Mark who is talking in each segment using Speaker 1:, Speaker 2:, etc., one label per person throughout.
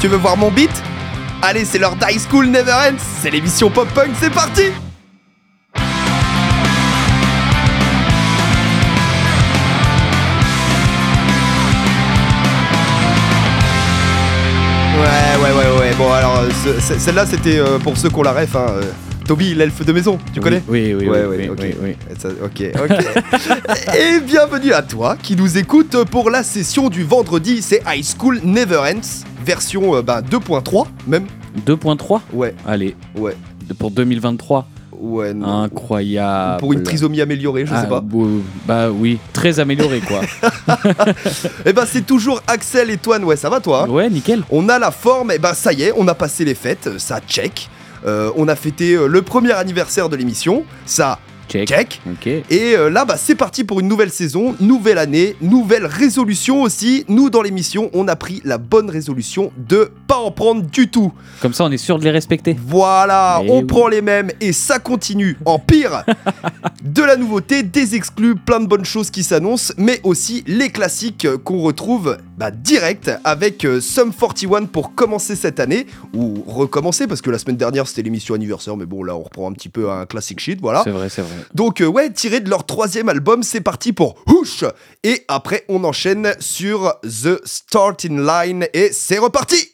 Speaker 1: Tu veux voir mon beat Allez, c'est leur Die School Never Ends, c'est l'émission Pop Punk, c'est parti Ouais, ouais, ouais, ouais. Bon, alors, euh, ce- ce- celle-là, c'était euh, pour ceux qui ont la ref. Hein. Euh, Toby, l'elfe de maison, tu connais
Speaker 2: Oui, oui, oui.
Speaker 1: Ouais,
Speaker 2: oui,
Speaker 1: ouais,
Speaker 2: oui,
Speaker 1: ok.
Speaker 2: oui, oui.
Speaker 1: Ça- ok, ok. Et bienvenue à toi qui nous écoute pour la session du vendredi. C'est High School Never Ends, version euh, ben, 2.3 même.
Speaker 2: 2.3
Speaker 1: Ouais,
Speaker 2: Allez,
Speaker 1: ouais,
Speaker 2: pour 2023.
Speaker 1: ouais. non.
Speaker 2: Incroyable.
Speaker 1: Pour une trisomie améliorée, je
Speaker 2: Ah,
Speaker 1: sais pas.
Speaker 2: bo- Bah oui, très amélioré quoi.
Speaker 1: Et ben c'est toujours Axel et Toine, ouais, ça va toi hein?
Speaker 2: Ouais, nickel.
Speaker 1: On a la forme, et ben ça y est, on a passé les fêtes, euh, ça check. Euh, on a fêté euh, le premier anniversaire de l'émission, ça
Speaker 2: Check.
Speaker 1: Et euh, là, bah, c'est parti pour une nouvelle saison, nouvelle année, nouvelle résolution aussi. Nous, dans l'émission, on a pris la bonne résolution de pas en prendre du tout.
Speaker 2: Comme ça, on est sûr de les respecter.
Speaker 1: Voilà, on
Speaker 2: oui.
Speaker 1: prend les mêmes et ça continue en pire. de la nouveauté, des exclus, plein de bonnes choses qui s'annoncent, mais aussi les classiques qu'on retrouve bah, direct avec euh, Sum 41 pour commencer cette année, ou recommencer, parce que la semaine dernière c'était l'émission anniversaire, mais bon là on reprend un petit peu un classic shit, voilà.
Speaker 2: C'est vrai, c'est vrai.
Speaker 1: Donc euh, ouais, tiré de leur troisième album, c'est parti pour Hoosh Et après, on enchaîne sur The Starting Line et c'est reparti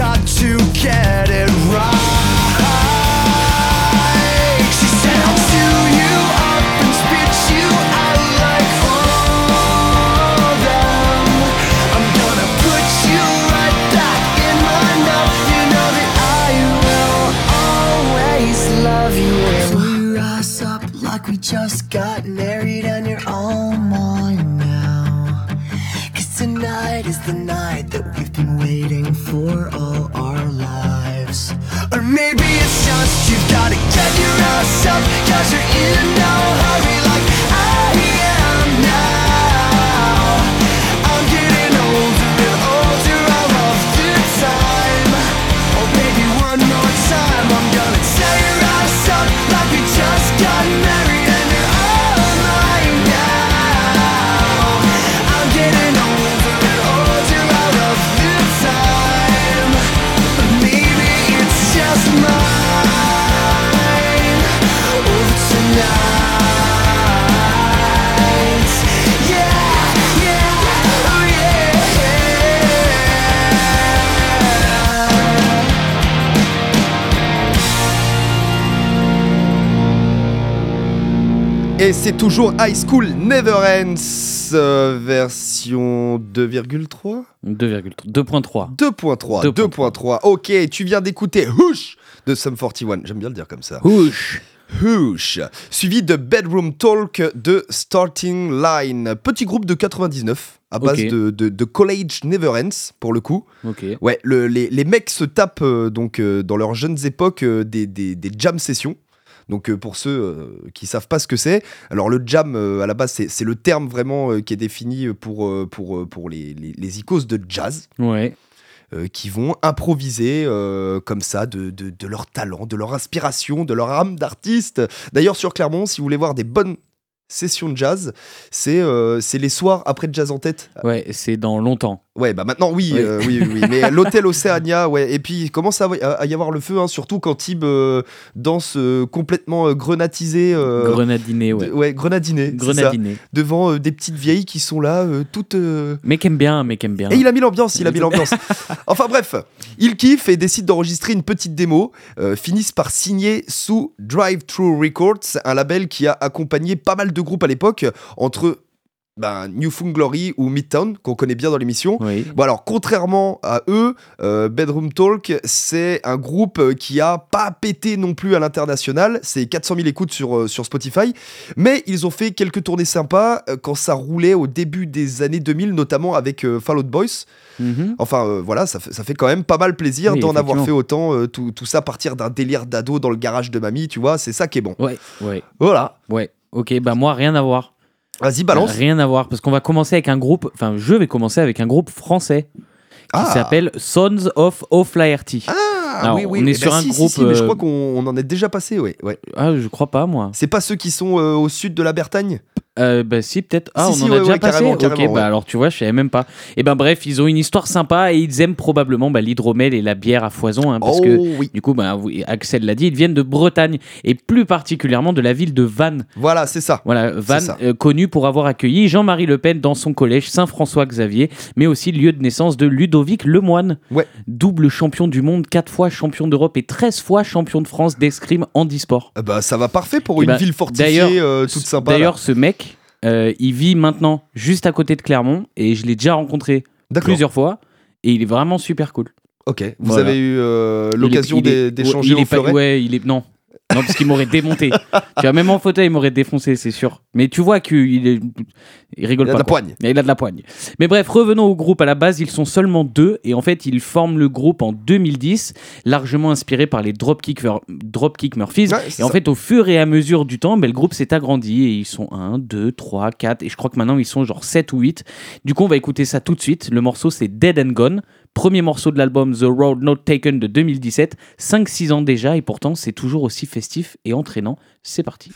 Speaker 3: got to get it
Speaker 1: Et c'est toujours High School Never Ends, euh, version 2,3
Speaker 2: 2,3. 2.3.
Speaker 1: 2.3,
Speaker 2: 2.3.
Speaker 1: 2.3. Ok, tu viens d'écouter Hush de Sum 41. J'aime bien le dire comme ça.
Speaker 2: Ouch.
Speaker 1: Hush. Suivi de Bedroom Talk de Starting Line. Petit groupe de 99 à base de, de- de College Never Ends pour le coup.
Speaker 2: Ok.
Speaker 1: Ouais, le- les, les mecs se tapent euh, donc euh, dans leurs jeunes époques euh, des, des- des jam sessions. Donc euh, pour ceux euh, qui savent pas ce que c'est, alors le jam euh, à la base c'est le terme vraiment qui est défini pour, pour, pour les, les, les icônes de jazz
Speaker 2: Ouais.
Speaker 1: euh, qui vont improviser euh, comme ça de, de, de leur talent, de leur inspiration, de leur âme d'artiste. D'ailleurs sur Clermont, si vous voulez voir des bonnes sessions de jazz, c'est euh, c'est les soirs après Jazz en tête.
Speaker 2: Ouais, c'est dans longtemps.
Speaker 1: Ouais, bah maintenant, oui,
Speaker 2: Oui.
Speaker 1: euh, oui, oui, oui. Mais l'hôtel Océania, ouais. Et puis, il commence à, à y avoir le feu, hein, surtout quand Tib euh, danse euh, complètement grenatisé.
Speaker 2: Grenadiné, ouais.
Speaker 1: de- ouais, grenadiné. c'est ça,
Speaker 2: Grenadiné.
Speaker 1: devant des petites vieilles qui sont là, toutes. euh,
Speaker 2: Mec aime bien, mec aime bien.
Speaker 1: Et il a mis l'ambiance, il a mis l'ambiance. enfin bref, il kiffe et décide d'enregistrer une petite démo. finissent par signer sous Drive Thru Records, un label qui a accompagné pas mal de groupes à l'époque, entre ben, New Found Glory ou Midtown, qu'on connaît bien dans l'émission.
Speaker 2: Oui.
Speaker 1: Bon alors, contrairement à eux, euh, Bedroom Talk, c'est un groupe euh, qui a pas pété non plus à l'international. C'est 400 000 écoutes sur, euh, sur Spotify. Mais ils ont fait quelques tournées sympas euh, quand ça roulait au début des années 2000, notamment avec Fall Out Boys.
Speaker 2: Mhm.
Speaker 1: Enfin voilà, ça fait, ça fait quand même pas mal plaisir
Speaker 2: Oui,
Speaker 1: d'en avoir fait autant. tout, tout ça partir d'un délire d'ado dans le garage de mamie, tu vois, c'est ça qui est bon.
Speaker 2: Ouais, ouais,
Speaker 1: Voilà.
Speaker 2: ouais. Ok, bah moi, rien à voir.
Speaker 1: Vas-y, balance.
Speaker 2: Rien à voir, parce qu'on va commencer avec un groupe, enfin, je vais commencer avec un groupe français qui
Speaker 1: Ah.
Speaker 2: s'appelle Sons of O'Flaherty.
Speaker 1: Ah
Speaker 2: Alors,
Speaker 1: oui, oui.
Speaker 2: on est
Speaker 1: eh
Speaker 2: sur
Speaker 1: ben,
Speaker 2: un
Speaker 1: si,
Speaker 2: groupe,
Speaker 1: si, mais je
Speaker 2: euh,
Speaker 1: crois qu'on on en est déjà passé, ouais. ouais.
Speaker 2: Ah, je crois pas, moi.
Speaker 1: C'est pas ceux qui sont euh, au sud de la Bretagne?
Speaker 2: Euh, bah si, peut-être. Ah,
Speaker 1: Si,
Speaker 2: on en a
Speaker 1: ouais,
Speaker 2: déjà
Speaker 1: ouais,
Speaker 2: passé
Speaker 1: carrément,
Speaker 2: Ok, bah alors tu vois, je savais même pas. Et ben bref, ils ont une histoire sympa et ils aiment probablement bah, l'hydromel et la bière à foison, hein, parce
Speaker 1: Oh
Speaker 2: que
Speaker 1: oui.
Speaker 2: du coup, bah, Axel l'a dit, ils viennent de Bretagne et plus particulièrement de la ville de Vannes.
Speaker 1: Voilà, c'est ça.
Speaker 2: Voilà, Vannes, euh, connu pour avoir accueilli Jean-Marie Le Pen dans son collège Saint-François-Xavier, mais aussi lieu de naissance de Ludovic Lemoine,
Speaker 1: Ouais.
Speaker 2: double champion du monde, 4 fois champion d'Europe et 13 fois champion de France d'escrime handisport.
Speaker 1: Ah Bah ça va parfait pour
Speaker 2: Eh
Speaker 1: une
Speaker 2: ben,
Speaker 1: ville fortifiée euh, toute sympa.
Speaker 2: D'ailleurs, ce mec, euh, il vit maintenant juste à côté de Clermont et je l'ai déjà rencontré plusieurs fois et il est vraiment super cool.
Speaker 1: Ok. Vous
Speaker 2: Voilà.
Speaker 1: avez eu euh,
Speaker 2: est-
Speaker 1: l'occasion
Speaker 2: est-
Speaker 1: d'échanger
Speaker 2: est
Speaker 1: au
Speaker 2: pas-
Speaker 1: fleuret?
Speaker 2: Ouais, il est non. Non, parce qu'il m'aurait démonté. tu vois, même en fauteuil, il m'aurait défoncé, c'est sûr. Mais tu vois qu'il est... il rigole
Speaker 1: Il a
Speaker 2: pas.
Speaker 1: de la poigne.
Speaker 2: Il a de la poigne. Mais bref, revenons au groupe. À la base, ils sont seulement deux et en fait, ils forment le groupe en 2010, largement inspiré par les Dropkick, Mur- Dropkick Murphys.
Speaker 1: Ouais,
Speaker 2: et en fait, au fur et à mesure du temps, ben, le groupe s'est agrandi et ils sont 1, 2, 3, 4 et je crois que maintenant ils sont genre 7 ou 8. Du coup, on va écouter ça tout de suite. Le morceau, c'est Dead and Gone. Premier morceau de l'album The Road Not Taken de 2017. 5-6 ans déjà et pourtant, c'est toujours aussi festif et entraînant. C'est parti.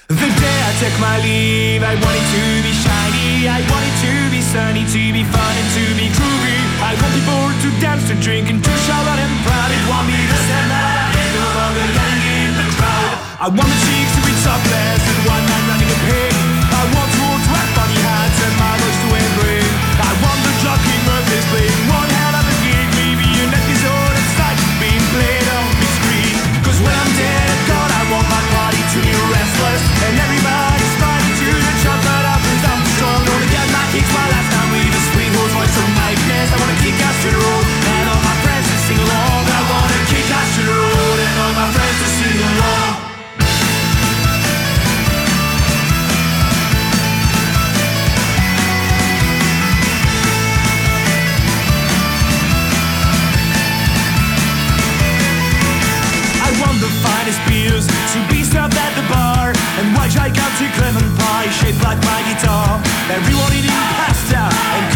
Speaker 4: And everybody's to strong. Gonna get my kicks my of Mike's. I wanna kick the road and all my friends sing along. I wanna kick road and all my friends sing along. I finest beers to be served and white shake Clement pie shaped like my guitar. Everyone eating pasta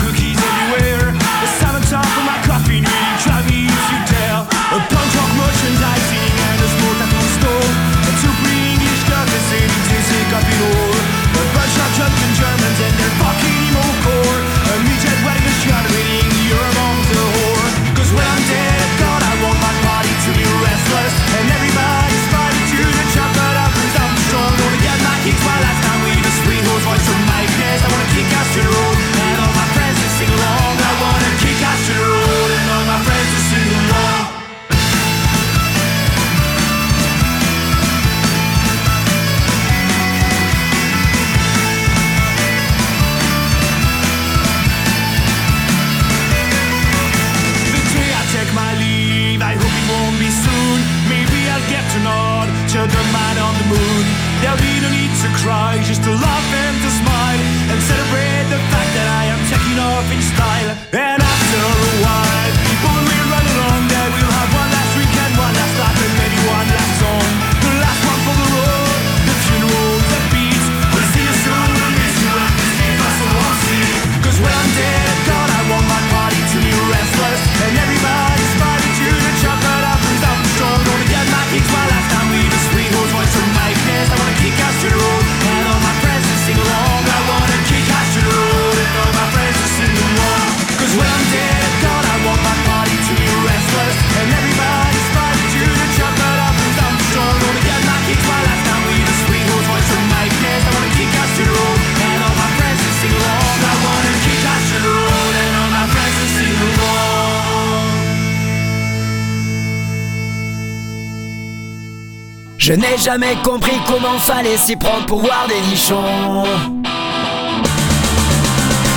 Speaker 3: Jamais compris comment fallait s'y prendre pour voir des nichons.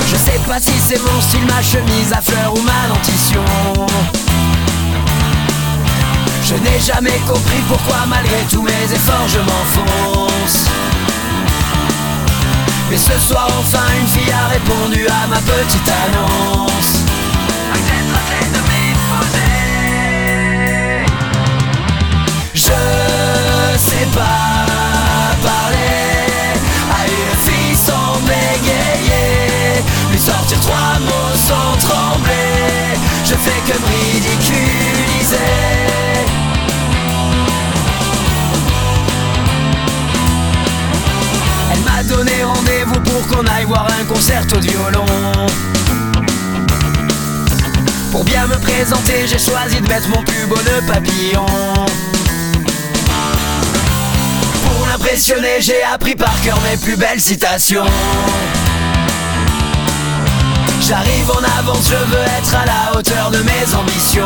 Speaker 5: Je sais pas si c'est mon style, ma chemise à fleurs ou ma dentition. Je n'ai jamais compris pourquoi malgré tous mes efforts je m'enfonce. Mais ce soir enfin une fille a répondu à ma petite annonce. Je sais pas parler à une fille sans bégayer, lui sortir trois mots sans trembler. Je fais que me ridiculiser. Elle m'a donné rendez-vous pour qu'on aille voir un concerto de violon. Pour bien me présenter, j'ai choisi de mettre mon plus beau nœud papillon. Pour l'impressionner, j'ai appris par cœur mes plus belles citations. J'arrive en avance, je veux être à la hauteur de mes ambitions.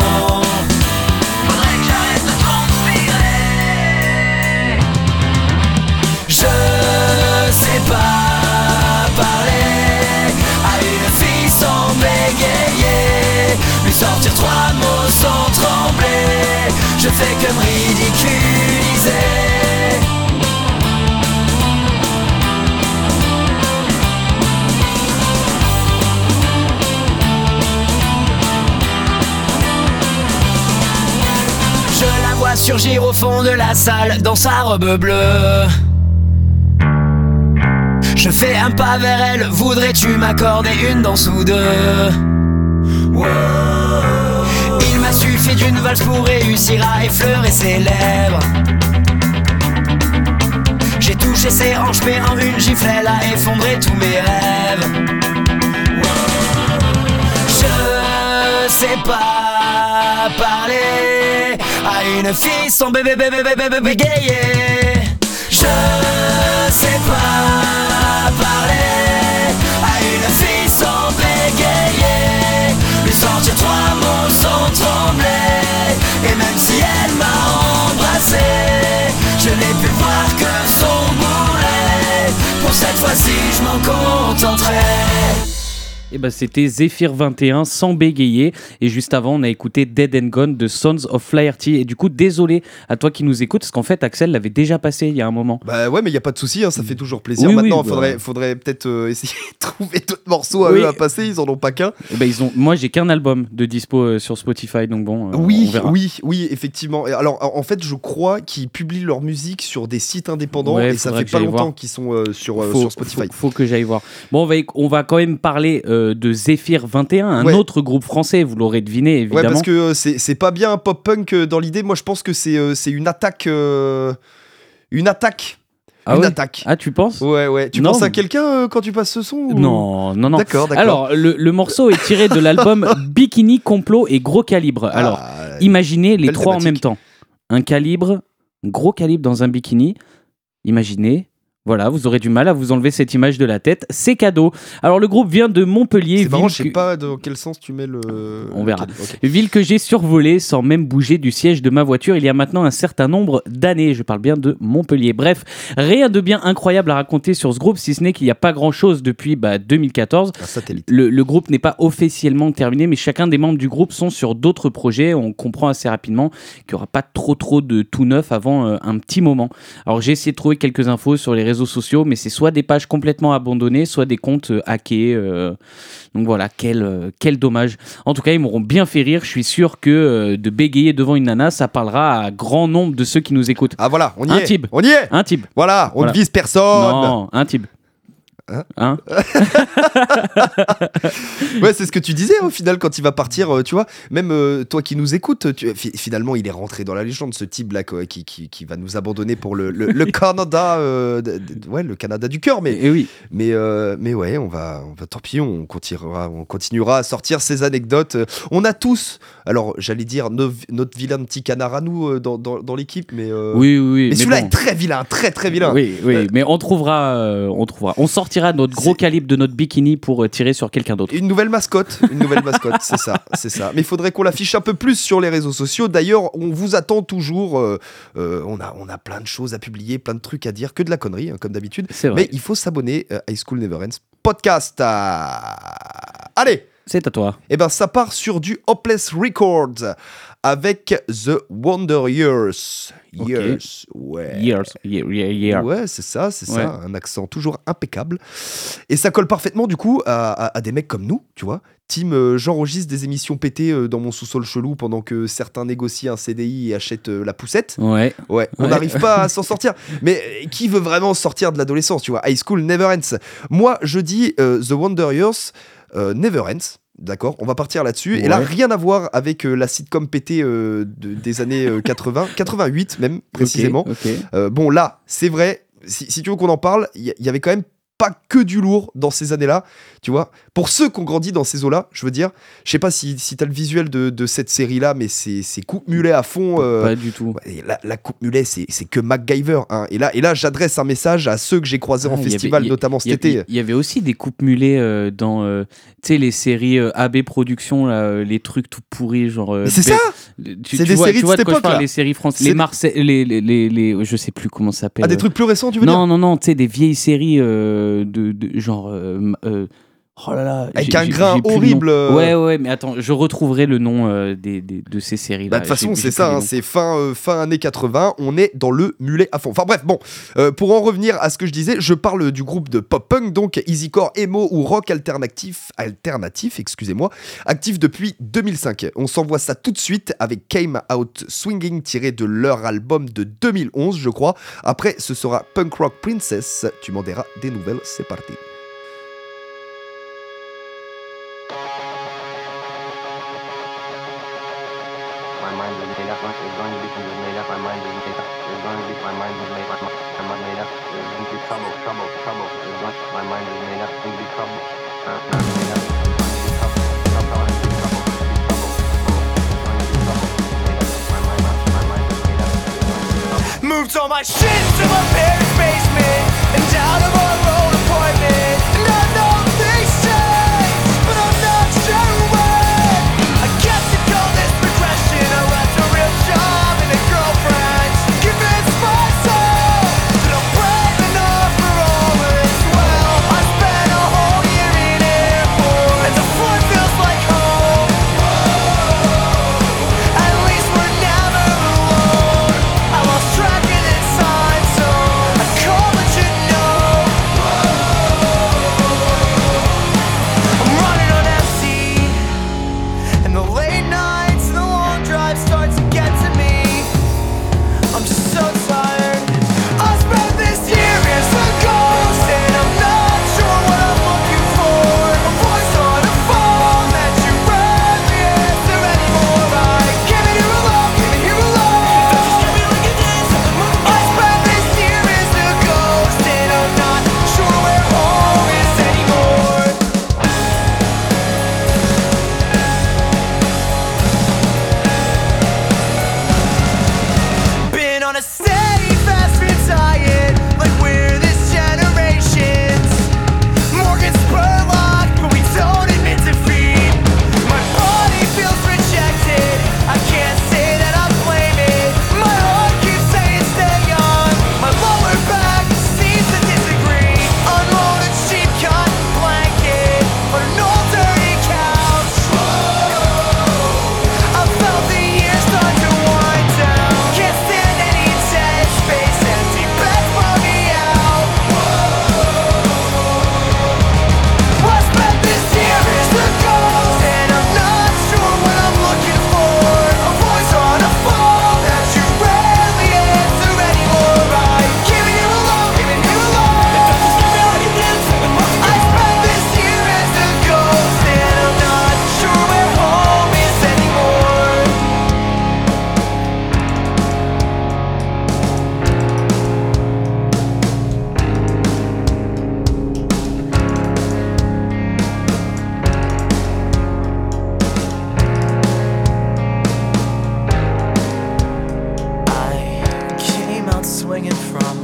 Speaker 5: Faudrait que j'arrête de transpirer. Je sais pas parler à une fille sans bégayer, lui sortir trois mots sans trembler. Je fais que me ridiculiser. Surgir au fond de la salle dans sa robe bleue. Je fais un pas vers elle, voudrais-tu m'accorder une danse ou deux? Wow. Il m'a suffi d'une valse pour réussir à effleurer ses lèvres. J'ai touché ses hanches, mais en une gifle, elle a effondré tous mes rêves. Je sais pas parler à une fille sans bébé bébé bébé bébé bégayer. Je sais pas parler à une fille sans bégayer. Lui sortir trois mots sans trembler. Et même si elle m'a embrassé, je n'ai pu voir que son bourrelet. Pour cette fois-ci, je m'en contenterai.
Speaker 2: Et bah c'était Zephyr 21 sans bégayer. Et juste avant, on a écouté Dead and Gone de Sons of Flaherty. Et du coup, désolé à toi qui nous écoutes, parce qu'en fait, Axel l'avait déjà passé il y a un moment.
Speaker 1: Bah ouais, mais il y a pas de souci, hein, ça fait toujours plaisir.
Speaker 2: Oui, oui,
Speaker 1: Maintenant,
Speaker 2: bah.
Speaker 1: faudrait, faudrait peut-être euh, essayer de trouver d'autres morceaux à
Speaker 2: Oui.
Speaker 1: eux à passer. Ils en ont pas qu'un.
Speaker 2: Bah, ils ont... Moi, j'ai qu'un album de dispo euh, sur Spotify, donc bon, euh,
Speaker 1: oui, oui, oui, effectivement. Alors, en fait, je crois qu'ils publient leur musique sur des sites indépendants
Speaker 2: Ouais,
Speaker 1: et ça fait pas longtemps qu'ils sont sur,
Speaker 2: Faut,
Speaker 1: sur Spotify.
Speaker 2: faut- faut que j'aille voir. Bon, on va, éc- on va quand même parler de Zephyr 21, un
Speaker 1: Ouais.
Speaker 2: autre groupe français, vous l'aurez deviné
Speaker 1: Ouais,
Speaker 2: évidemment.
Speaker 1: parce que euh, c'est pas bien pop-punk euh, dans l'idée. Moi, je pense que c'est euh, une attaque. Une attaque.
Speaker 2: ah,
Speaker 1: une
Speaker 2: ouais
Speaker 1: attaque.
Speaker 2: ah, tu penses?
Speaker 1: Ouais, ouais. Tu
Speaker 2: Non.
Speaker 1: penses à quelqu'un euh, quand tu passes ce son ou-
Speaker 2: Non, non, non.
Speaker 1: D'accord, d'accord.
Speaker 2: Alors, le, le morceau est tiré de l'album Bikini, Complot et Gros Calibre. Alors,
Speaker 1: Ah,
Speaker 2: imaginez les trois en même temps. Un calibre, gros calibre dans un bikini. Imaginez. Voilà, vous aurez du mal à vous enlever cette image de la tête. C'est cadeau. Alors, le groupe vient de Montpellier.
Speaker 1: c'est marrant, je sais
Speaker 2: que-
Speaker 1: pas dans quel sens tu mets le.
Speaker 2: On
Speaker 1: le
Speaker 2: verra. Ville que j'ai survolée sans même bouger du siège de ma voiture il y a maintenant un certain nombre d'années. Je parle bien de Montpellier. Bref, rien de bien incroyable à raconter sur ce groupe, si ce n'est qu'il n'y a pas grand-chose depuis bah, 2014.
Speaker 1: Un satellite.
Speaker 2: Le, le groupe n'est pas officiellement terminé, mais chacun des membres du groupe sont sur d'autres projets. On comprend assez rapidement qu'il n'y aura pas trop trop de tout neuf avant euh, un petit moment. Alors j'ai essayé de trouver quelques infos sur les réseaux sociaux, mais c'est soit des pages complètement abandonnées, soit des comptes euh, hackés. euh, donc voilà, quel, euh, quel dommage. En tout cas, ils m'auront bien fait rire. Je suis sûr que de bégayer devant une nana, ça parlera à grand nombre de ceux qui nous écoutent.
Speaker 1: Ah voilà, on y
Speaker 2: Un
Speaker 1: est.
Speaker 2: type.
Speaker 1: On y est.
Speaker 2: Un type.
Speaker 1: Voilà, on
Speaker 2: Voilà.
Speaker 1: ne vise personne.
Speaker 2: Non, un type.
Speaker 1: Hein
Speaker 2: Hein
Speaker 1: Ouais, c'est ce que tu disais au final quand il va partir, euh, tu vois. Même euh, toi qui nous écoutes, tu- fi- finalement, il est rentré dans la légende, ce type là quoi, qui, qui, qui va nous abandonner pour le, le, le Canada, euh, de- de- ouais, le Canada du cœur. Mais,
Speaker 2: Et oui.
Speaker 1: mais, euh, mais ouais, on va, on va, tant pis, on continuera, on continuera à sortir ces anecdotes. On a tous, alors j'allais dire no- notre vilain petit canard à nous dans, dans, dans l'équipe, mais,
Speaker 2: Oui, oui,
Speaker 1: mais celui-là
Speaker 2: bon.
Speaker 1: est très vilain, très très vilain.
Speaker 2: Oui, oui, mais on trouvera, on trouvera. On sortira notre gros calibre de notre bikini pour euh, tirer sur quelqu'un d'autre.
Speaker 1: Une nouvelle mascotte, une nouvelle mascotte, c'est ça, c'est ça. Mais il faudrait qu'on l'affiche un peu plus sur les réseaux sociaux. D'ailleurs, on vous attend toujours. euh, euh, on a, on a plein de choses à publier, plein de trucs à dire, que de la connerie, hein, comme d'habitude. Mais il faut s'abonner à High School Never Ends podcast. Allez,
Speaker 2: C'est à toi.
Speaker 1: eh ben ça part sur du Hopeless Records avec The Wonder Years. Years, ouais.
Speaker 2: Years. Year, year, year.
Speaker 1: Ouais, c'est ça, c'est
Speaker 2: Ouais.
Speaker 1: ça, un accent toujours impeccable. Et ça colle parfaitement du coup à, à- à des mecs comme nous, tu vois. Team, euh, j'enregistre des émissions pétées euh, dans mon sous-sol chelou pendant que certains négocient un CDI et achètent euh, la poussette.
Speaker 2: Ouais.
Speaker 1: Ouais, on
Speaker 2: Ouais.
Speaker 1: n'arrive pas à s'en sortir. Mais euh, qui veut vraiment sortir de l'adolescence, tu vois? High School Never Ends. Moi, je dis The Wonder Years Never Ends. D'accord, on va partir là-dessus. Et là, rien à voir avec euh, la sitcom pétée euh, de- des années euh, 80, 88 même, précisément. Euh, bon, là, c'est vrai, si, si tu veux qu'on en parle, il y, y avait quand même pas que du lourd dans ces années-là, tu vois. Pour ceux qui ont grandi dans ces eaux-là, je veux dire, je sais pas si, si t'as le visuel de, de cette série-là, mais c'est coupe mulet à fond. euh,
Speaker 2: Pas du tout.
Speaker 1: et la, la coupe mulet, c'est que MacGyver. Hein. Et là, et là j'adresse un message à ceux que j'ai croisés
Speaker 2: Ah,
Speaker 1: en
Speaker 2: avait-
Speaker 1: festival, notamment cet été.
Speaker 2: il y avait aussi des coupes mulets euh, dans euh, tu sais, les séries euh, AB Productions, là, euh, les trucs tout pourris, genre. euh,
Speaker 1: Mais c'est ça C'est des
Speaker 2: vois,
Speaker 1: séries
Speaker 2: tu
Speaker 1: de cette
Speaker 2: je parle, les séries françaises. Les Marseille. Les, les, les, les- Je sais plus comment ça s'appelle.
Speaker 1: Ah, des trucs plus récents, tu veux
Speaker 2: Non, non, non, tu sais, des vieilles séries euh, de, de genre. Oh là là.
Speaker 1: Avec un grain horrible, euh.
Speaker 2: Ouais, ouais, mais attends, je retrouverai le nom euh, des, des- de ces séries-là.
Speaker 1: Bah, De toute façon, c'est ça, hein, c'est fin, euh, fin années 80, on est dans le mulet à fond. Enfin bref, bon, euh, pour en revenir à ce que je disais, je parle du groupe de pop-punk, donc easycore, emo ou rock alternatif, alternatif, excusez-moi, actif depuis 2005. On s'envoie ça tout de suite avec Came Out Swinging, tiré de leur album de 2011, je crois. Après, ce sera Punk Rock Princess, tu m'en diras des nouvelles, c'est parti.
Speaker 3: Moved all my shit to my parents' basement. And down to our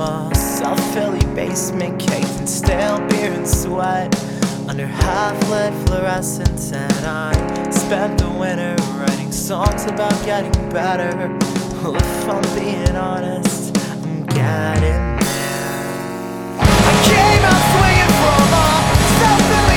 Speaker 3: a South Philly basement caked in stale beer and sweat under half-lit fluorescents, and I spent the winter writing songs about getting better. Well, if I'm being honest, I'm getting. there. I came out swinging from a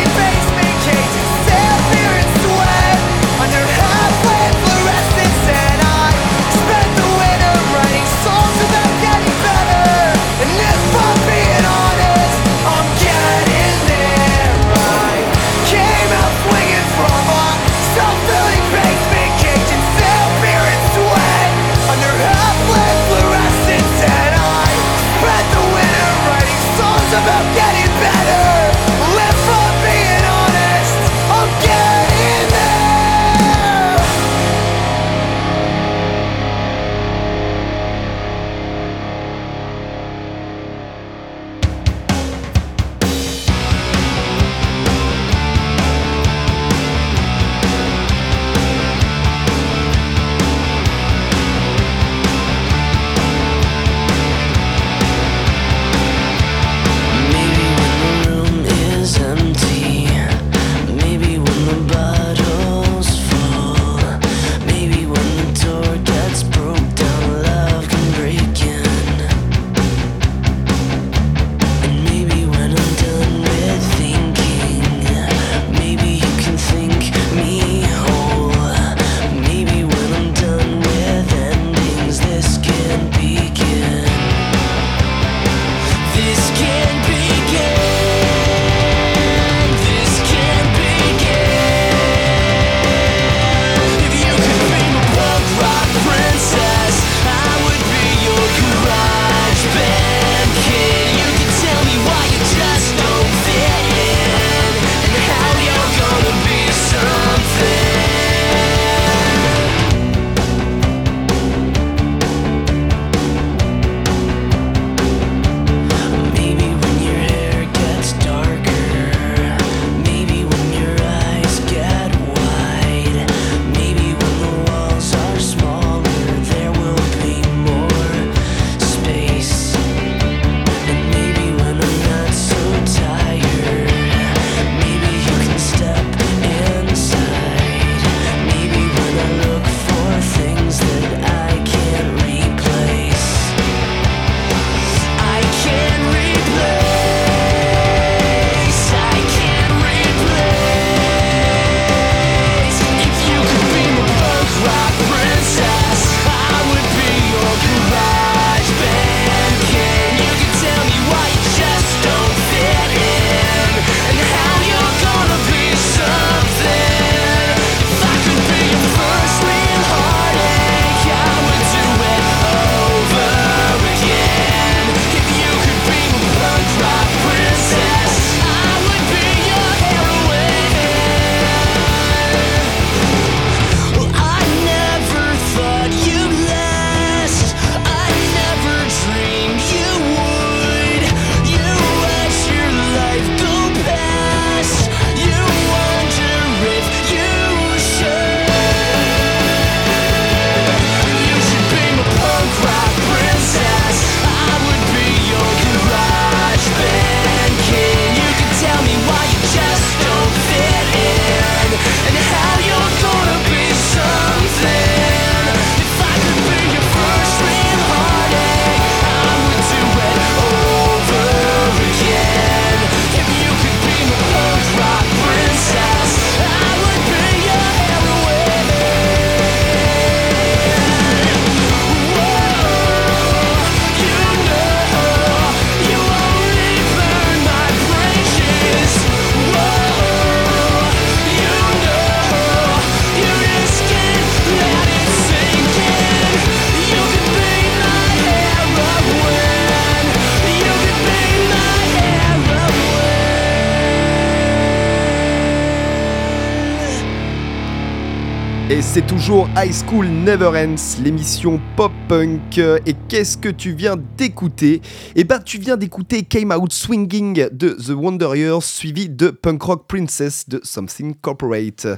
Speaker 1: c'est toujours High School Never Ends, l'émission pop-punk. Et qu'est-ce que tu viens d'écouter? Eh ben, tu viens d'écouter Came Out Swinging de The Wonder Years, suivi de Punk Rock Princess de Something Corporate.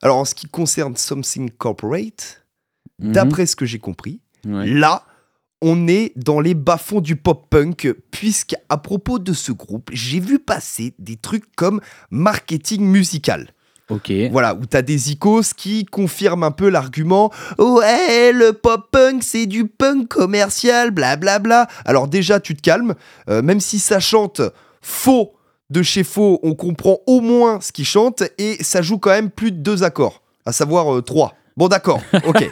Speaker 1: Alors, en ce qui concerne Something Corporate,
Speaker 2: Mhm.
Speaker 1: d'après ce que j'ai compris,
Speaker 2: Ouais.
Speaker 1: là, on est dans les bas-fonds du pop-punk, puisque à propos de ce groupe, j'ai vu passer des trucs comme marketing musical.
Speaker 2: Ok.
Speaker 1: Voilà, où t'as des icos qui confirment un peu l'argument Ouais, le pop-punk, c'est du punk commercial, blablabla. Alors, déjà, tu te calmes, euh, même si ça chante faux de chez faux, on comprend au moins ce qu'ils chantent et ça joue quand même plus de deux accords, à savoir euh, trois. Bon, d'accord, ok.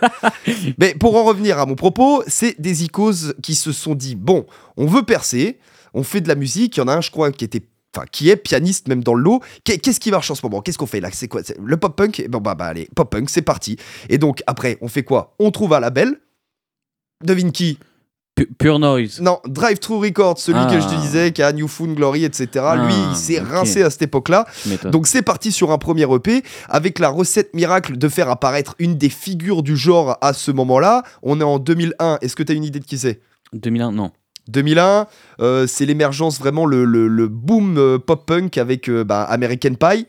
Speaker 1: Mais pour en revenir à mon propos, c'est des icos qui se sont dit Bon, on veut percer, on fait de la musique. Il y en a un, je crois, qui était. Enfin, qui est pianiste même dans le lot. Qu'est- Qu'est-ce qui marche en ce moment? Qu'est-ce qu'on fait là? C'est quoi? Le pop-punk Eh Bon, bah, bah, allez, pop-punk, c'est parti. Et donc, après, on fait quoi? On trouve un label. Devine qui?
Speaker 2: Pu- Pure noise.
Speaker 1: Non, Drive Thru Records, celui
Speaker 2: Ah.
Speaker 1: que je te disais, qui a New Found Glory, etc. Lui,
Speaker 2: Ah,
Speaker 1: il s'est rincé à cette époque-là. Donc c'est parti sur un premier EP avec la recette miracle de faire apparaître une des figures du genre à ce moment-là. On est en 2001. Est-ce que tu as une idée de qui c'est?
Speaker 2: 2001, non.
Speaker 1: 2001, euh, c'est l'émergence vraiment le, boom euh, pop-punk avec euh, bah, American Pie.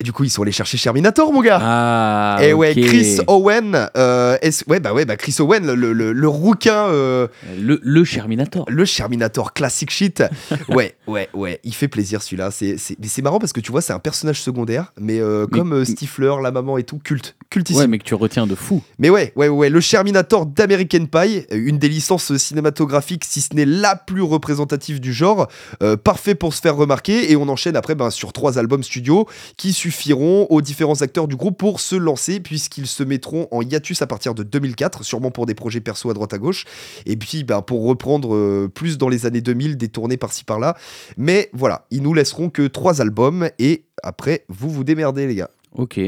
Speaker 1: Et du coup, ils sont allés chercher Sherminator, mon gars.
Speaker 2: Ah.
Speaker 1: et ouais. Chris Owen, euh, ouais, bah ouais, bah Chris Owen, le, le, le rouquin, euh,
Speaker 2: Le, le Sherminator.
Speaker 1: le Sherminator classic shit. Ouais, ouais, ouais, il fait plaisir celui-là. C'est, mais c'est marrant parce que tu vois, c'est un personnage secondaire, mais, euh,
Speaker 2: Mais-
Speaker 1: comme euh, Stifler, la maman et tout, culte, cultissime.
Speaker 2: Ouais, mais que tu retiens de fou.
Speaker 1: Mais ouais, ouais, ouais, le Sherminator d'American Pie, euh, une des licences cinématographiques, si ce n'est la plus représentative du genre, euh, parfait pour se faire remarquer, et on enchaîne après ben, sur trois albums studio qui suffiront aux différents acteurs du groupe pour se lancer, puisqu'ils se mettront en hiatus à partir de 2004, sûrement pour des projets perso à droite à gauche, et puis ben, pour reprendre euh, plus dans les années 2000, des tournées par-ci par-là. Mais voilà, ils nous laisseront que trois albums, et après, vous vous démerdez, les gars.
Speaker 2: Ok.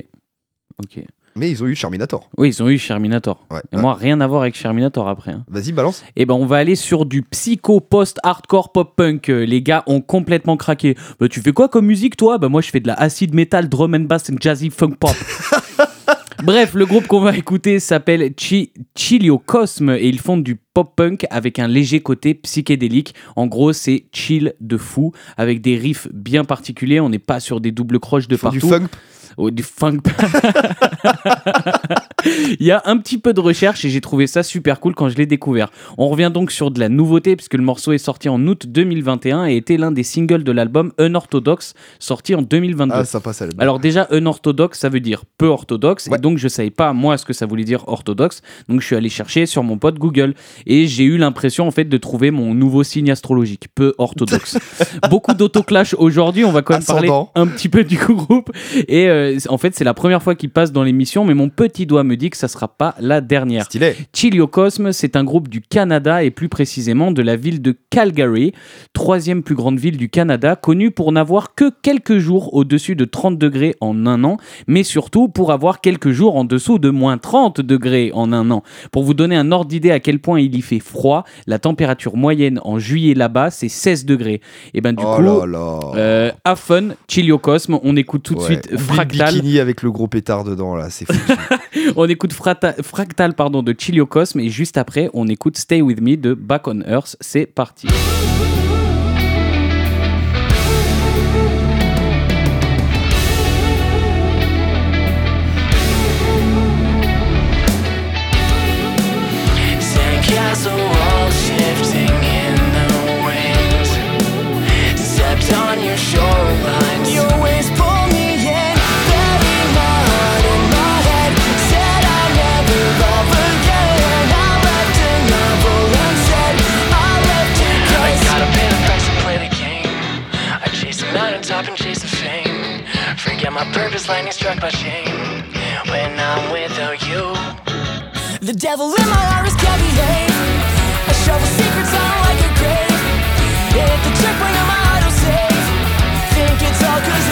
Speaker 2: Ok.
Speaker 1: Mais ils ont eu Sherminator.
Speaker 2: Oui, ils ont eu Sherminator.
Speaker 1: Ouais.
Speaker 2: Et moi, rien à voir avec Sherminator après. hein.
Speaker 1: Vas-y, balance.
Speaker 2: Eh ben, on va aller sur du psycho post-hardcore pop-punk. Euh, Les gars ont complètement craqué. Bah, tu fais quoi comme musique, toi? Bah, moi, je fais de la acid metal, drum and bass and jazzy funk pop. Bref, le groupe qu'on va écouter s'appelle Chi Chiliocosme et ils font du pop-punk avec un léger côté psychédélique. En gros, c'est chill de fou avec des riffs bien particuliers. On n'est pas sur des doubles croches de
Speaker 1: Ils font
Speaker 2: partout.
Speaker 1: du funk.
Speaker 2: Oh, du funk. Il y a un petit peu de recherche et j'ai trouvé ça super cool quand je l'ai découvert. On revient donc sur de la nouveauté puisque le morceau est sorti en août 2021 et était l'un des singles de l'album Unorthodox sorti en 2022.
Speaker 1: Ah,
Speaker 2: Alors déjà, unorthodoxe, ça veut dire peu orthodoxe,
Speaker 1: Ouais.
Speaker 2: et donc je savais pas moi ce que ça voulait dire orthodoxe, donc je suis allé chercher sur mon pote Google, et j'ai eu l'impression en fait de trouver mon nouveau signe astrologique, peu orthodoxe. Beaucoup d'autoclash aujourd'hui, on va quand même
Speaker 1: Ascendant.
Speaker 2: parler un petit peu du groupe, et euh, en fait c'est la première fois qu'il passe dans l'émission, mais mon petit doigt me dit que ça sera pas la dernière.
Speaker 1: Stylé.
Speaker 2: Chiliocosme, c'est un groupe du Canada et plus précisément de la ville de Calgary, troisième plus grande ville du Canada, connue pour n'avoir que quelques jours au-dessus de 30 degrés en un an, mais surtout pour avoir quelques jours en dessous de moins 30 degrés en un an. Pour vous donner un ordre d'idée à quel point il y fait froid, la température moyenne en juillet là-bas, c'est 16 degrés. Et ben du
Speaker 1: oh
Speaker 2: coup,
Speaker 1: là là.
Speaker 2: euh, have fun, Chiliocosme, on écoute tout de
Speaker 1: Ouais.
Speaker 2: suite
Speaker 1: le
Speaker 2: Fractal.
Speaker 1: bikini avec le gros pétard dedans là, c'est fou.
Speaker 2: On écoute Frata- Fractal pardon, de Chiliocosme et juste après, on écoute Stay With Me de Back on Earth. C'est parti.
Speaker 6: Purpose, lightning struck by shame. When I'm without you. The devil in my heart is can't behave. I shovel secrets on like a grave. Hit the checkpoint of my idol safe. Think it's all cause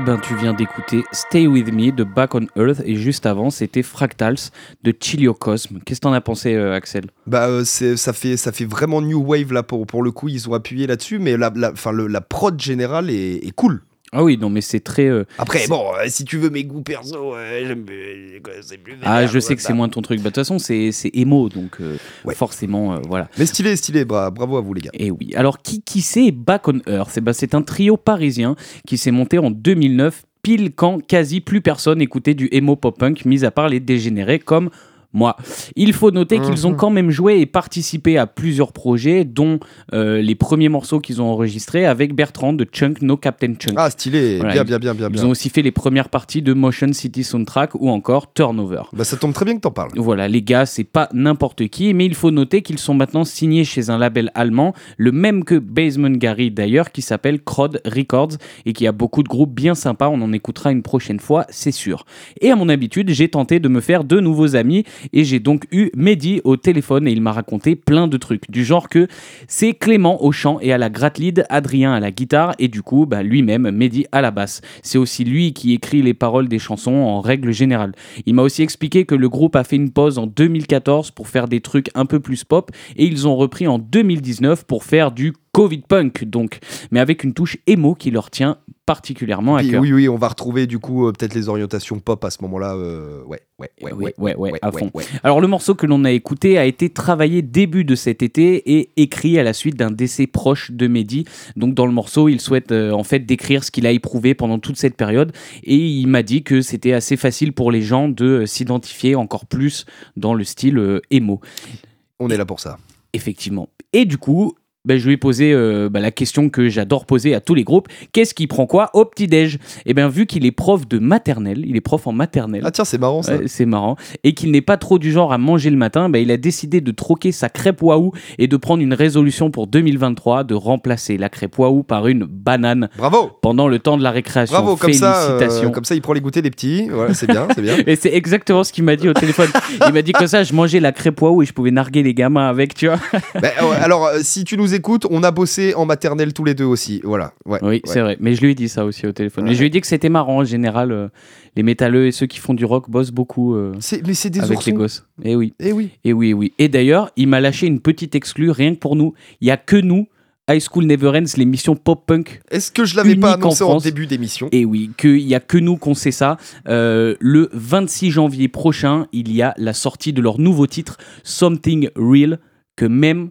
Speaker 2: Eh ben, tu viens d'écouter Stay With Me de Back on Earth et juste avant, c'était Fractals de Chiliocosm. Qu'est-ce que t'en as pensé, euh, Axel?
Speaker 1: Bah, euh, ça, fait, vraiment new wave là pour, le coup, ils ont appuyé là-dessus, mais la, le- la prod générale est cool.
Speaker 2: Ah oui, non, mais c'est très. euh,
Speaker 1: Après, bon, euh, si tu veux mes goûts perso, euh, j'aime- quoi, c'est plus
Speaker 2: Ah, je sais que c'est moins ton truc. Bah, De toute façon, c'est c'est émo, donc euh,
Speaker 1: Ouais.
Speaker 2: forcément, voilà.
Speaker 1: Mais stylé, stylé, bra- bravo à vous les gars.
Speaker 2: Et oui. Alors, qui, qui c'est Back on Earth? Eh ben, C'est un trio parisien qui s'est monté en 2009, pile quand quasi plus personne écoutait du emo pop punk, mis à part les dégénérés comme moi. Il faut noter qu'ils ont quand même joué et participé à plusieurs projets, dont euh, les premiers morceaux qu'ils ont enregistrés avec Bertrand de Chunk No Captain Chunk.
Speaker 1: Ah, stylé,
Speaker 2: Voilà,
Speaker 1: bien, bien, bien, bien.
Speaker 2: Ils
Speaker 1: bien.
Speaker 2: ont aussi fait les premières parties de Motion City Soundtrack ou encore Turnover.
Speaker 1: Bah, ça tombe très bien que t'en parles.
Speaker 2: Voilà, les gars, c'est pas n'importe qui, mais il faut noter qu'ils sont maintenant signés chez un label allemand, le même que Basement Gary d'ailleurs, qui s'appelle Crowd Records et qui a beaucoup de groupes bien sympas. On en écoutera une prochaine fois, c'est sûr. Et à mon habitude, j'ai tenté de me faire de nouveaux amis et j'ai donc eu Mehdi au téléphone et il m'a raconté plein de trucs, du genre que c'est Clément au chant et à la gratte lead, Adrien à la guitare et du coup, bah, lui-même, Mehdi à la basse. C'est aussi lui qui écrit les paroles des chansons en règle générale. Il m'a aussi expliqué que le groupe a fait une pause en 2014 pour faire des trucs un peu plus pop et ils ont repris en 2019 pour faire du Covid punk donc, mais avec une touche emo qui leur tient particulièrement à cœur.
Speaker 1: oui, oui, on va retrouver du coup euh, peut-être les orientations pop à ce moment-là. euh, ouais, ouais, ouais, ouais,
Speaker 2: ouais, ouais, à fond.
Speaker 1: ouais.
Speaker 2: Alors le morceau que l'on a écouté a été travaillé début de cet été et écrit à la suite d'un décès proche de Mehdi. Donc dans le morceau, il souhaite euh, en fait décrire ce qu'il a éprouvé pendant toute cette période et il m'a dit que c'était assez facile pour les gens de euh, s'identifier encore plus dans le style emo.
Speaker 1: On est là pour ça.
Speaker 2: Effectivement. Et du coup, ben, je lui ai posé euh, ben, la question que j'adore poser à tous les groupes. Qu'est-ce qui prend quoi au petit-déj? Et bien, vu qu'il est prof de maternelle, il est prof en maternelle.
Speaker 1: Ah tiens, c'est marrant ça.
Speaker 2: C'est marrant. Et qu'il n'est pas trop du genre à manger le matin, ben, il a décidé de troquer sa crêpe waouh et de prendre une résolution pour 2023 de remplacer la crêpe waouh par une banane
Speaker 1: Bravo
Speaker 2: pendant le temps de la récréation.
Speaker 1: Bravo, comme ça, euh,
Speaker 2: Félicitations.
Speaker 1: comme ça, il prend les goûters des petits. Voilà, c'est bien, c'est bien.
Speaker 2: Et c'est exactement ce qu'il m'a dit au téléphone. Il m'a dit que ça, je mangeais la crêpe waouh et je pouvais narguer les gamins avec, tu vois.
Speaker 1: Ben, alors, euh, si tu nous écoutes, on a bossé en maternelle tous les deux aussi. Voilà. Ouais,
Speaker 2: Oui,
Speaker 1: ouais.
Speaker 2: c'est vrai. Mais je lui ai dit ça aussi au téléphone. Mais je lui ai dit que c'était marrant en général. euh, les métalleux et ceux qui font du rock bossent beaucoup euh,
Speaker 1: C'est- Mais c'est des
Speaker 2: avec les gosses. Et oui.
Speaker 1: Eh oui.
Speaker 2: Et oui, oui. Et d'ailleurs, il m'a lâché une petite exclue rien que pour nous. Il y a que nous, High School Never Ends, l'émission pop-punk.
Speaker 1: Est-ce que je l'avais pas
Speaker 2: en
Speaker 1: annoncé en, début d'émission?
Speaker 2: Et oui, qu'il y a que nous qu'on sait ça. Euh, le 26 janvier prochain, il y a la sortie de leur nouveau titre, Something Real, que même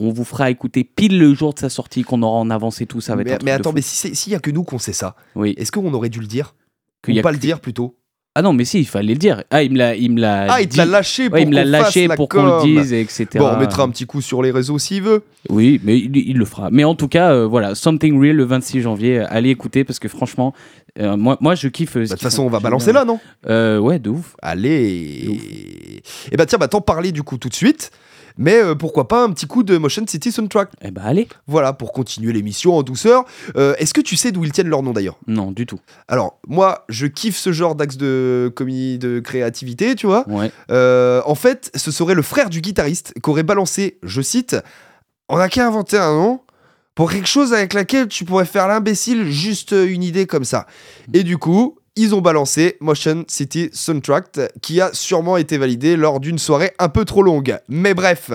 Speaker 2: on vous fera écouter pile le jour de sa sortie, qu'on aura en avance et tout. Ça va être un
Speaker 1: Mais,
Speaker 2: truc
Speaker 1: mais
Speaker 2: de
Speaker 1: attends, mais si s'il y a que nous qu'on sait ça,
Speaker 2: Oui.
Speaker 1: est-ce qu'on aurait dû le dire Ou
Speaker 2: y a
Speaker 1: pas
Speaker 2: que-
Speaker 1: le dire plutôt
Speaker 2: Ah non, mais si, il fallait le dire. Ah, il me l'a, il me l'a.
Speaker 1: Ah, il te l'a lâché pour
Speaker 2: Ouais, il me l'a lâché pour qu'on le dise, etc.
Speaker 1: Bon, on mettra un petit coup sur les réseaux s'il veut.
Speaker 2: Oui, mais il, il le fera. Mais en tout cas, euh, voilà, Something Real le 26 janvier. euh, Allez écouter parce que franchement, euh, moi, moi, je kiffe.
Speaker 1: Bah, De toute façon, on va balancer là, non
Speaker 2: Euh, ouais, de ouf.
Speaker 1: Allez Et bah tiens, bah t'en parler du coup tout de suite. Mais euh, pourquoi pas un petit coup de Motion City Soundtrack
Speaker 2: Eh ben allez.
Speaker 1: Voilà, pour continuer l'émission en douceur. Euh, Est-ce que tu sais d'où ils tiennent leur nom d'ailleurs?
Speaker 2: Non, du tout.
Speaker 1: Alors, moi, je kiffe ce genre d'axe de de créativité, tu vois.
Speaker 2: Ouais.
Speaker 1: Euh, en fait, ce serait le frère du guitariste qu'aurait balancé, je cite, On n'a qu'à inventer un nom pour quelque chose avec laquelle tu pourrais faire l'imbécile, juste une idée comme ça. Et du coup, ils ont balancé Motion City Soundtrack, qui a sûrement été validé lors d'une soirée un peu trop longue. Mais bref,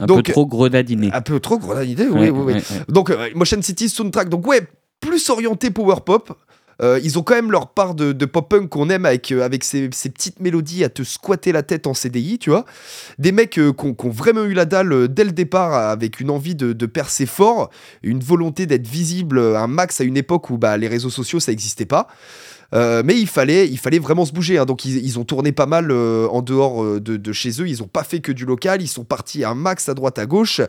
Speaker 2: Un
Speaker 1: Donc-
Speaker 2: peu trop grenadiné.
Speaker 1: un peu trop grenade idée, oui,
Speaker 2: Ouais,
Speaker 1: oui, oui.
Speaker 2: ouais, ouais.
Speaker 1: Donc, euh, Motion City Soundtrack, donc ouais, plus orienté power pop. Euh, ils ont quand même leur part de, de pop-punk qu'on aime avec, euh, avec ces, ces petites mélodies à te squatter la tête en CDI, tu vois. Des mecs euh, qui ont vraiment eu la dalle euh, dès le départ avec une envie de, de percer fort, une volonté d'être visible un max à une époque où bah, les réseaux sociaux ça n'existait pas. Euh, mais il fallait, il fallait vraiment se bouger. hein. Donc ils, ont tourné pas mal euh, en dehors euh, de, chez eux. Ils ont pas fait que du local. Ils sont partis un max à droite à gauche.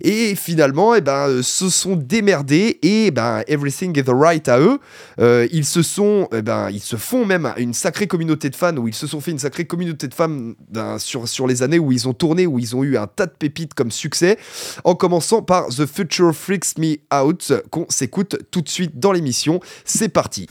Speaker 1: Et finalement, eh ben, se sont démerdés et eh ben, everything is right à eux. Ils se sont, eh ben, ils se font même une sacrée communauté de fans où ils se sont fait une sacrée communauté de fans ben, sur, sur les années où ils ont tourné, où ils ont eu un tas de pépites comme succès. En commençant par The Future Freaks Me Out qu'on s'écoute tout de suite dans l'émission. C'est parti.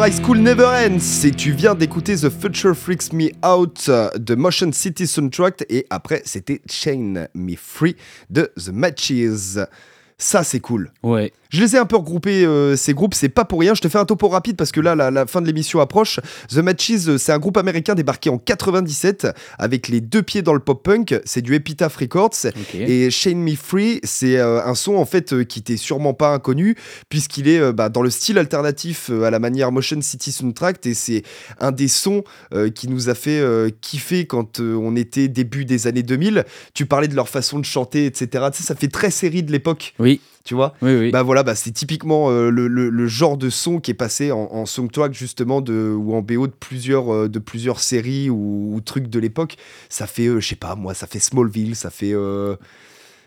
Speaker 1: Toujours High School Never Ends. Et tu viens d'écouter The Future Freaks Me Out de Motion City Soundtrack. Et après, c'était Chain Me Free de The Matches. Ça, c'est cool.
Speaker 2: Ouais.
Speaker 1: Je les ai un peu regroupés, euh, ces groupes, c'est pas pour rien. Je te fais un topo rapide parce que là, la, la fin de l'émission approche. The Matches, euh, c'est un groupe américain débarqué en 97 avec les deux pieds dans le pop-punk. C'est du Epitaph Records. Et Shane Me Free, c'est euh, un son en fait euh, qui t'est sûrement pas inconnu puisqu'il est bah, dans le style alternatif à la manière Motion City Soundtrack et c'est un des sons qui nous a fait kiffer quand on était début des années 2000. Tu parlais de leur façon de chanter, etc. Tu sais, ça fait très série de l'époque,
Speaker 2: Oui,
Speaker 1: tu vois.
Speaker 2: oui, oui.
Speaker 1: Bah voilà, bah c'est typiquement euh, le, le- le genre de son qui est passé en, en soundtrack justement de, ou en BO de plusieurs, euh, de plusieurs séries ou, ou trucs de l'époque. Ça fait, euh, je sais pas moi, ça fait Smallville, ça fait,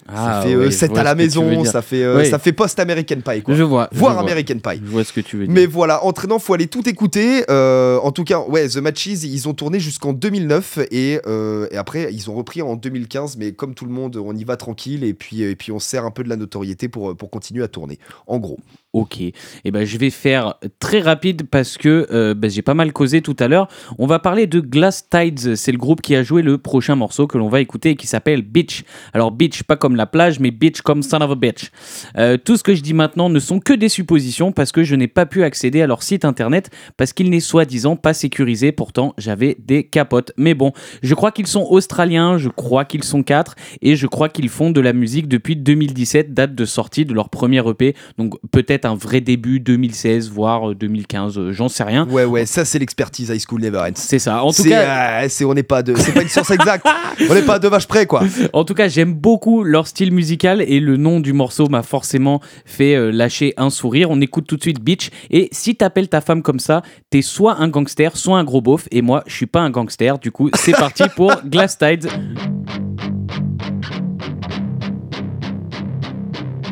Speaker 1: euh, ça fait euh,
Speaker 2: ouais, je
Speaker 1: 7
Speaker 2: vois
Speaker 1: à la maison, ça fait, euh,
Speaker 2: Oui.
Speaker 1: ça fait post-American Pie quoi.
Speaker 2: Je vois. je vois.
Speaker 1: American Pie.
Speaker 2: Je vois ce que tu veux dire.
Speaker 1: Mais voilà, entraînant, faut aller tout écouter. Euh, en tout cas, ouais, The Matches, ils ont tourné jusqu'en 2009 et, euh, et après, ils ont repris en 2015. Mais comme tout le monde, on y va tranquille et puis, et puis on sert un peu de la notoriété pour, pour continuer à tourner. En gros.
Speaker 2: Ok. Et ben, je vais faire très rapide parce que ben, j'ai pas mal causé tout à l'heure. On va parler de Glass Tides. C'est le groupe qui a joué le prochain morceau que l'on va écouter et qui s'appelle Beach. Alors, Beach, pas comme la plage, mais Beach comme son of a bitch. Euh, tout ce que je dis maintenant ne sont que des suppositions parce que je n'ai pas pu accéder à leur site internet parce qu'il n'est soi-disant pas sécurisé. Pourtant, j'avais des capotes. Mais bon, je crois qu'ils sont australiens, je crois qu'ils sont quatre et je crois qu'ils font de la musique depuis 2017, date de sortie de leur premier EP. Donc peut-être un vrai début 2016, voire euh, 2015, euh, j'en sais rien.
Speaker 1: Ouais, ouais, ça c'est l'expertise High School Never Ends.
Speaker 2: C'est ça. En tout cas,
Speaker 1: euh, c'est- on n'est pas de, c'est pas une science exacte. on n'est pas à deux vaches près, quoi.
Speaker 2: En tout cas, j'aime beaucoup leur style musical et le nom du morceau m'a forcément fait euh, lâcher un sourire. On écoute tout de suite Beach. Et si t'appelles ta femme comme ça, t'es soit un gangster, soit un gros beauf. Et moi, je suis pas un gangster. Du coup, c'est parti pour Glass Tides.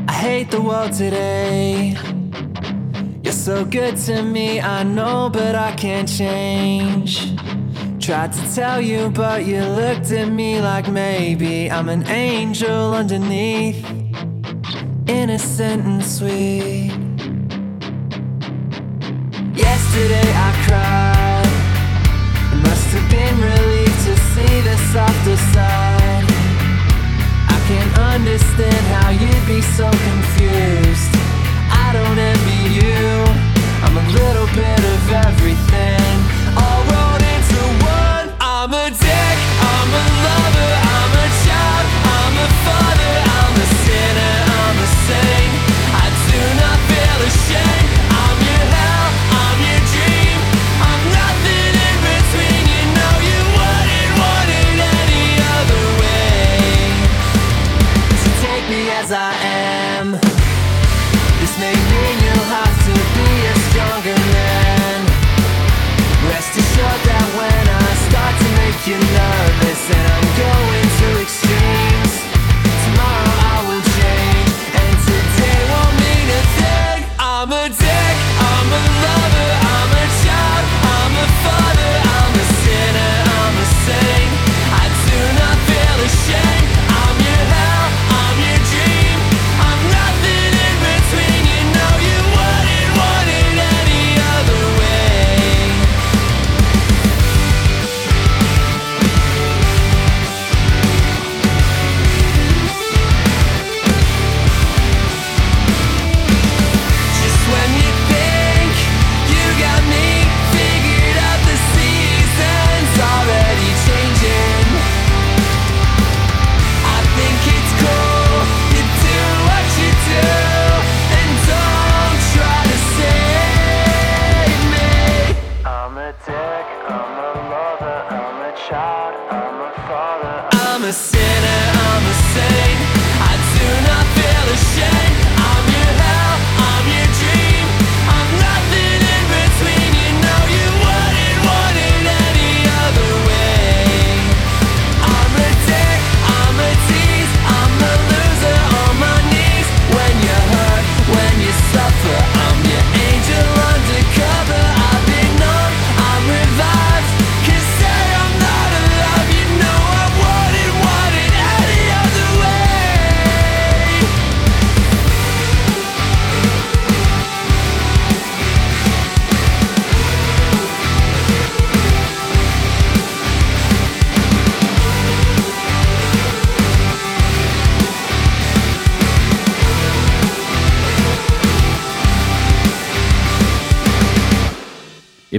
Speaker 7: I hate the world today. You're
Speaker 6: You're so good to me, I know, but I can't change. Tried to tell you, but you looked at me like maybe I'm an angel underneath, innocent and sweet. Yesterday I cried. It must have been relief to see the softer side. I can't understand how you'd be so confused. I don't envy you. I'm a little bit of everything,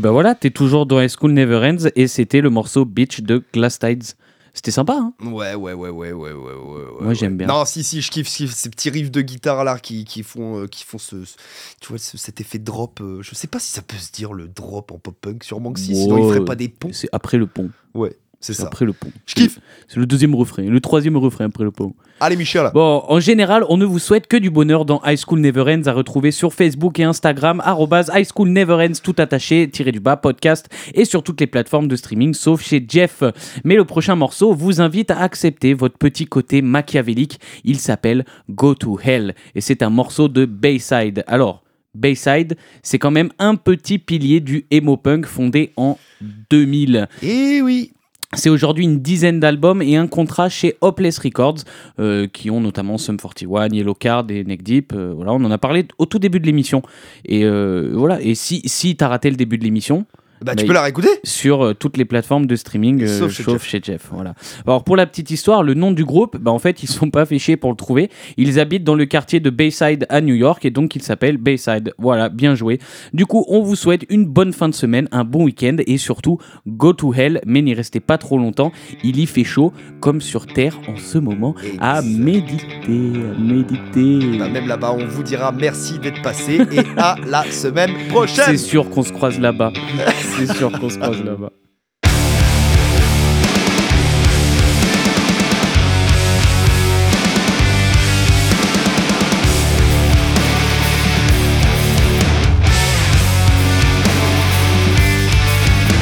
Speaker 2: ben voilà, t'es toujours dans High School Never Ends et c'était le morceau Beach de Glass Tides. C'était sympa, hein
Speaker 1: Ouais, ouais, ouais, ouais, ouais, ouais, ouais.
Speaker 2: Moi, j'aime bien.
Speaker 1: Non, si, si, je kiffe, ces petits riffs de guitare là qui, qui font, euh, qui font ce, ce- tu vois, ce- cet effet drop. euh, je sais pas si ça peut se dire le drop en pop punk, sûrement que si, sinon il
Speaker 2: Ouais.
Speaker 1: ferait pas des ponts.
Speaker 2: C'est après le pont.
Speaker 1: Ouais, c'est ça.
Speaker 2: après le pont.
Speaker 1: Je kiffe.
Speaker 2: C'est le deuxième refrain, le troisième refrain après le pont.
Speaker 1: Allez, Michel.
Speaker 2: Bon, en général, on ne vous souhaite que du bonheur dans High School Never Ends à retrouver sur Facebook et Instagram, High School Never Ends, tout attaché, tiré du bas, podcast, et sur toutes les plateformes de streaming, sauf chez Jeff. Mais le prochain morceau vous invite à accepter votre petit côté machiavélique. Il s'appelle Go to Hell, et c'est un morceau de Bayside. Alors, Bayside, c'est quand même un petit pilier du emo punk fondé en 2000.
Speaker 1: Eh oui.
Speaker 2: C'est aujourd'hui une dizaine d'albums et un contrat chez Hopeless Records, euh, qui ont notamment Sum 41, Yellow Card et Neck Deep. euh, on en a parlé au tout début de l'émission. Et euh, voilà. Et si, si t'as raté le début de l'émission,
Speaker 1: Bah, tu peux la réécouter
Speaker 2: sur euh, toutes les plateformes de streaming, euh,
Speaker 1: Sauf chez
Speaker 2: sauf chez Jeff. Voilà. Alors pour la petite histoire, le nom du groupe, bah, en fait, ils sont pas chier pour le trouver. Ils habitent dans le quartier de Bayside à New York et donc ils s'appellent Bayside. Voilà, bien joué. Du coup, on vous souhaite une bonne fin de semaine, un bon week-end et surtout go to hell, mais n'y restez pas trop longtemps. Il y fait chaud comme sur Terre en ce moment. À méditer, à méditer.
Speaker 1: Bah, même là-bas, on vous dira merci d'être passé et à la semaine
Speaker 2: C'est
Speaker 1: prochaine.
Speaker 2: sûr qu'on se croise là-bas. C'est sûr qu'on se croise là-bas.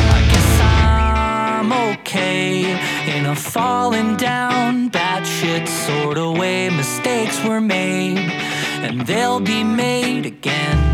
Speaker 6: I guess I'm okay in a falling down, bad shit sort of way. Mistakes were made, and they'll be made again.